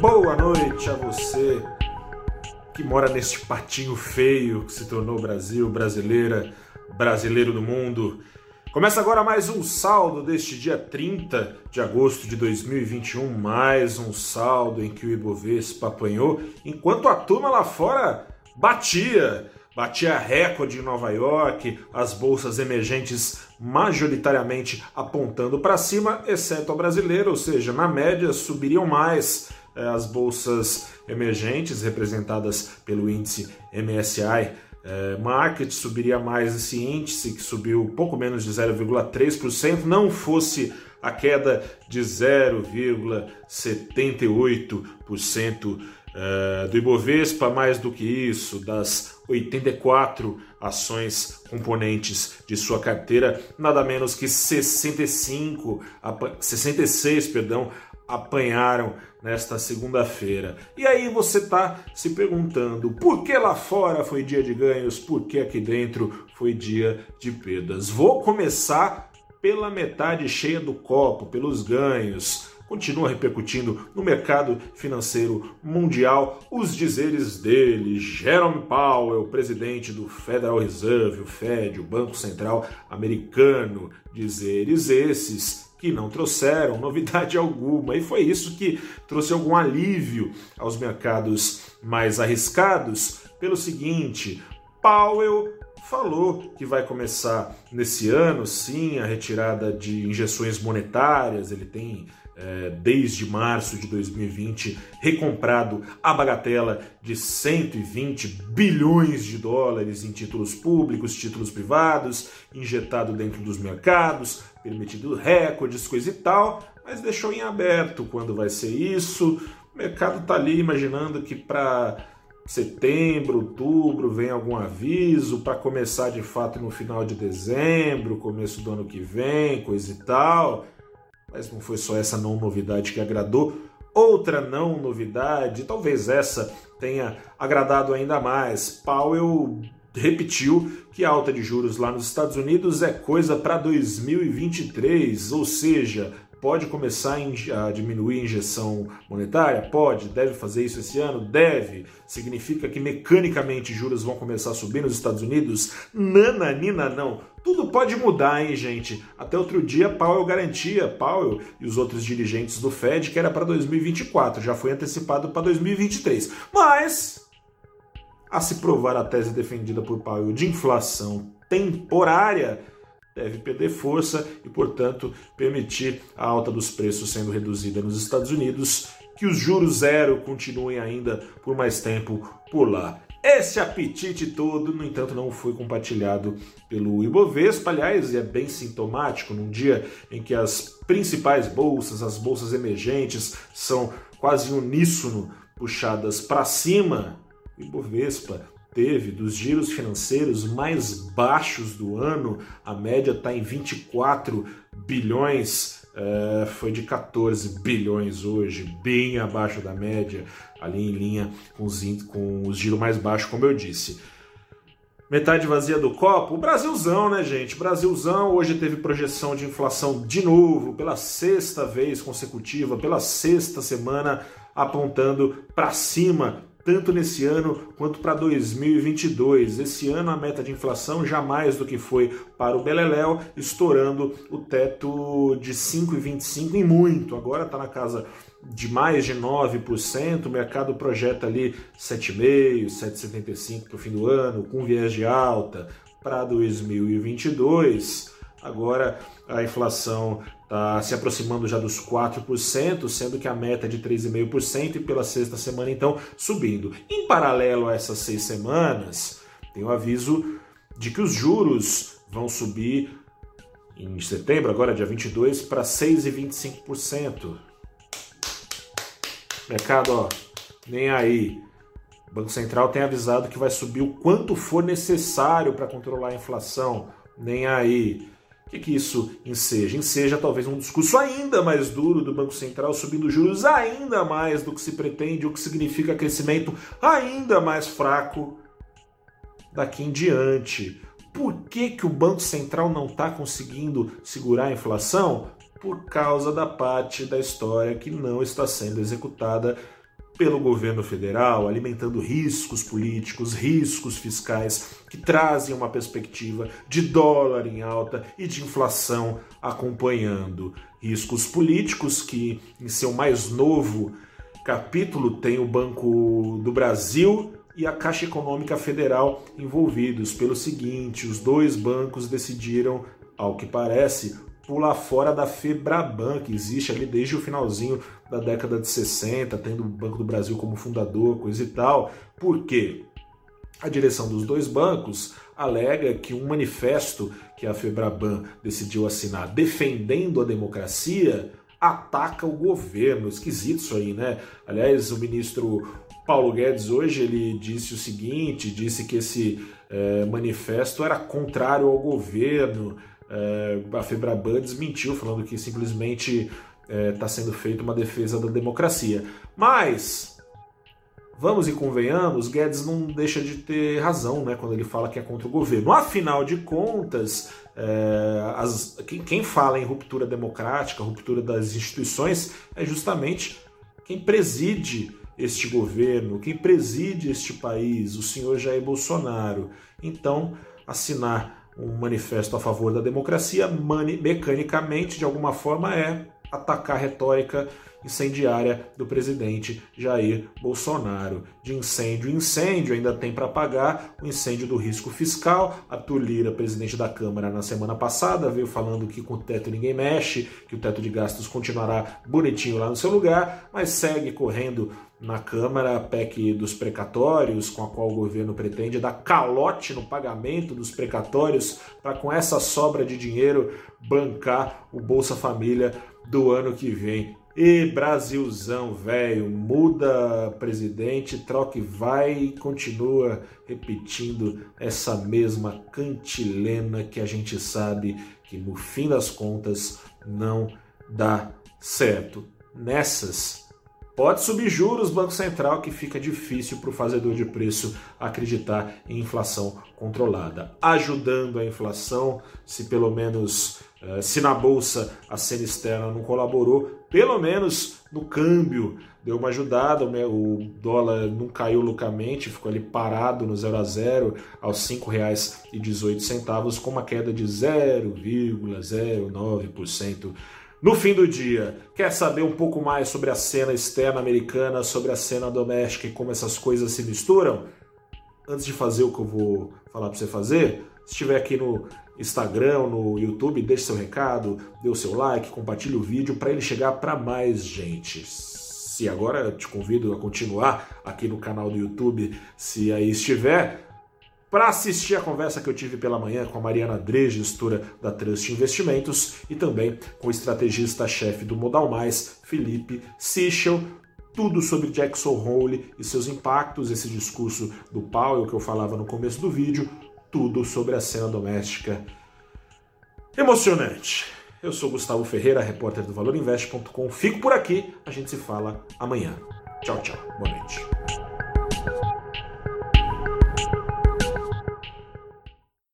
Boa noite a você que mora neste patinho feio que se tornou Brasil, brasileira, brasileiro do mundo. Começa agora mais um saldo deste dia 30 de agosto de 2021, mais um saldo em que o Ibovespa apanhou, enquanto a turma lá fora batia, batia recorde em Nova York, as bolsas emergentes majoritariamente apontando para cima, exceto a brasileira, ou seja, na média subiriam mais as bolsas emergentes representadas pelo índice MSI é, market subiria mais esse índice, que subiu pouco menos de 0,3%, não fosse a queda de 0,78% é, do Ibovespa, mais do que isso, das 84 ações componentes de sua carteira, nada menos que 65, 66, perdão, apanharam nesta segunda-feira. E aí você está se perguntando por que lá fora foi dia de ganhos, por que aqui dentro foi dia de perdas. Vou começar pela metade cheia do copo, pelos ganhos. Continua repercutindo no mercado financeiro mundial os dizeres dele, Jerome Powell, presidente do Federal Reserve, o Fed, o Banco Central Americano. Dizeres esses que não trouxeram novidade alguma. E foi isso que trouxe algum alívio aos mercados mais arriscados, pelo seguinte: Powell falou que vai começar nesse ano, sim, a retirada de injeções monetárias. Ele tem desde março de 2020, recomprado a bagatela de 120 bilhões de dólares em títulos públicos, títulos privados, injetado dentro dos mercados, permitido recordes, coisa e tal, mas deixou em aberto quando vai ser isso. O mercado está ali imaginando que para setembro, outubro vem algum aviso para começar de fato no final de dezembro, começo do ano que vem, coisa e tal. Mas não foi só essa não novidade que agradou. Outra não novidade, talvez essa tenha agradado ainda mais. Powell repetiu que a alta de juros lá nos Estados Unidos é coisa para 2023, ou seja, pode começar a diminuir a injeção monetária? Pode. Deve fazer isso esse ano? Deve. Significa que mecanicamente juros vão começar a subir nos Estados Unidos? Nananina, não. Tudo pode mudar, hein, gente? Até outro dia, Powell garantia, Powell e os outros dirigentes do Fed, que era para 2024, já foi antecipado para 2023. Mas, a se provar a tese defendida por Powell de inflação temporária, deve perder força e, portanto, permitir a alta dos preços sendo reduzida nos Estados Unidos, que os juros zero continuem ainda por mais tempo por lá. Esse apetite todo, no entanto, não foi compartilhado pelo Ibovespa, aliás, e é bem sintomático num dia em que as principais bolsas, as bolsas emergentes, são quase uníssono puxadas para cima. O Ibovespa teve dos giros financeiros mais baixos do ano, a média está em 24 bilhões é, foi de 14 bilhões hoje, bem abaixo da média, ali em linha com os, com os giros mais baixos, como eu disse. Metade vazia do copo, o Brasilzão, né, gente? Brasilzão hoje teve projeção de inflação de novo, pela sexta vez consecutiva, pela sexta semana apontando para cima tanto nesse ano quanto para 2022. Esse ano a meta de inflação já mais do que foi para o Beleléu, estourando o teto de 5,25 em muito. Agora está na casa de mais de 9%, o mercado projeta ali 7,5%, 7,75% para o fim do ano, com viés de alta para 2022. Agora a inflação está se aproximando já dos 4%, sendo que a meta é de 3,5% e pela sexta semana então subindo. Em paralelo a essas seis semanas, tem o aviso de que os juros vão subir em setembro, agora dia 22, para 6,25%. Mercado, ó, nem aí. O Banco Central tem avisado que vai subir o quanto for necessário para controlar a inflação. Nem aí. O que, que isso enseja? Enseja talvez um discurso ainda mais duro do Banco Central, subindo juros ainda mais do que se pretende, o que significa crescimento ainda mais fraco daqui em diante. Por que, que o Banco Central não está conseguindo segurar a inflação? Por causa da parte da história que não está sendo executada pelo governo federal, alimentando riscos políticos, riscos fiscais que trazem uma perspectiva de dólar em alta e de inflação acompanhando. Riscos políticos que, em seu mais novo capítulo, tem o Banco do Brasil e a Caixa Econômica Federal envolvidos. Pelo seguinte, os dois bancos decidiram, ao que parece, pular fora da Febraban, que existe ali desde o finalzinho da década de 60, tendo o Banco do Brasil como fundador, coisa e tal. Por quê? A direção dos dois bancos alega que um manifesto que a Febraban decidiu assinar defendendo a democracia ataca o governo. Esquisito isso aí, né? Aliás, o ministro Paulo Guedes hoje ele disse o seguinte, disse que esse é, manifesto era contrário ao governo, é, a Febraban desmentiu, falando que simplesmente está é, tá sendo feita uma defesa da democracia. Mas, vamos e convenhamos, Guedes não deixa de ter razão né, quando ele fala que é contra o governo. Afinal de contas, é, as, quem, quem fala em ruptura democrática, ruptura das instituições, é justamente quem preside este governo, quem preside este país, o senhor Jair Bolsonaro. Então, assinar um manifesto a favor da democracia, mecanicamente, de alguma forma, é atacar a retórica incendiária do presidente Jair Bolsonaro. De incêndio incêndio, ainda tem para pagar o incêndio do risco fiscal. Arthur Lira, presidente da Câmara, na semana passada, veio falando que com o teto ninguém mexe, que o teto de gastos continuará bonitinho lá no seu lugar, mas segue correndo na Câmara a PEC dos precatórios, com a qual o governo pretende dar calote no pagamento dos precatórios para com essa sobra de dinheiro bancar o Bolsa Família do ano que vem. E Brasilzão, velho, muda presidente, troca e vai e continua repetindo essa mesma cantilena que a gente sabe que no fim das contas não dá certo. Nessas, pode subir juros Banco Central que fica difícil para o fazedor de preço acreditar em inflação controlada. Ajudando a inflação, se pelo menos eh, se na bolsa a cena externa não colaborou, pelo menos no câmbio deu uma ajudada, o dólar não caiu loucamente, ficou ali parado no 0 a 0 aos R$ 5,18, com uma queda de 0,09% no fim do dia. Quer saber um pouco mais sobre a cena externa americana, sobre a cena doméstica e como essas coisas se misturam? Antes de fazer o que eu vou falar para você fazer, se estiver aqui no Instagram, no YouTube, deixe seu recado, dê o seu like, compartilhe o vídeo para ele chegar para mais gente. Se agora eu te convido a continuar aqui no canal do YouTube, se aí estiver, para assistir a conversa que eu tive pela manhã com a Mariana Dre, gestora da Trust Investimentos, e também com o estrategista-chefe do Modal Mais, Felipe Sichel, tudo sobre Jackson Hole e seus impactos, esse discurso do Powell que eu falava no começo do vídeo, tudo sobre a cena doméstica. Emocionante. Eu sou Gustavo Ferreira, repórter do ValorInvest.com. Fico por aqui, a gente se fala amanhã. Tchau, tchau. Boa noite.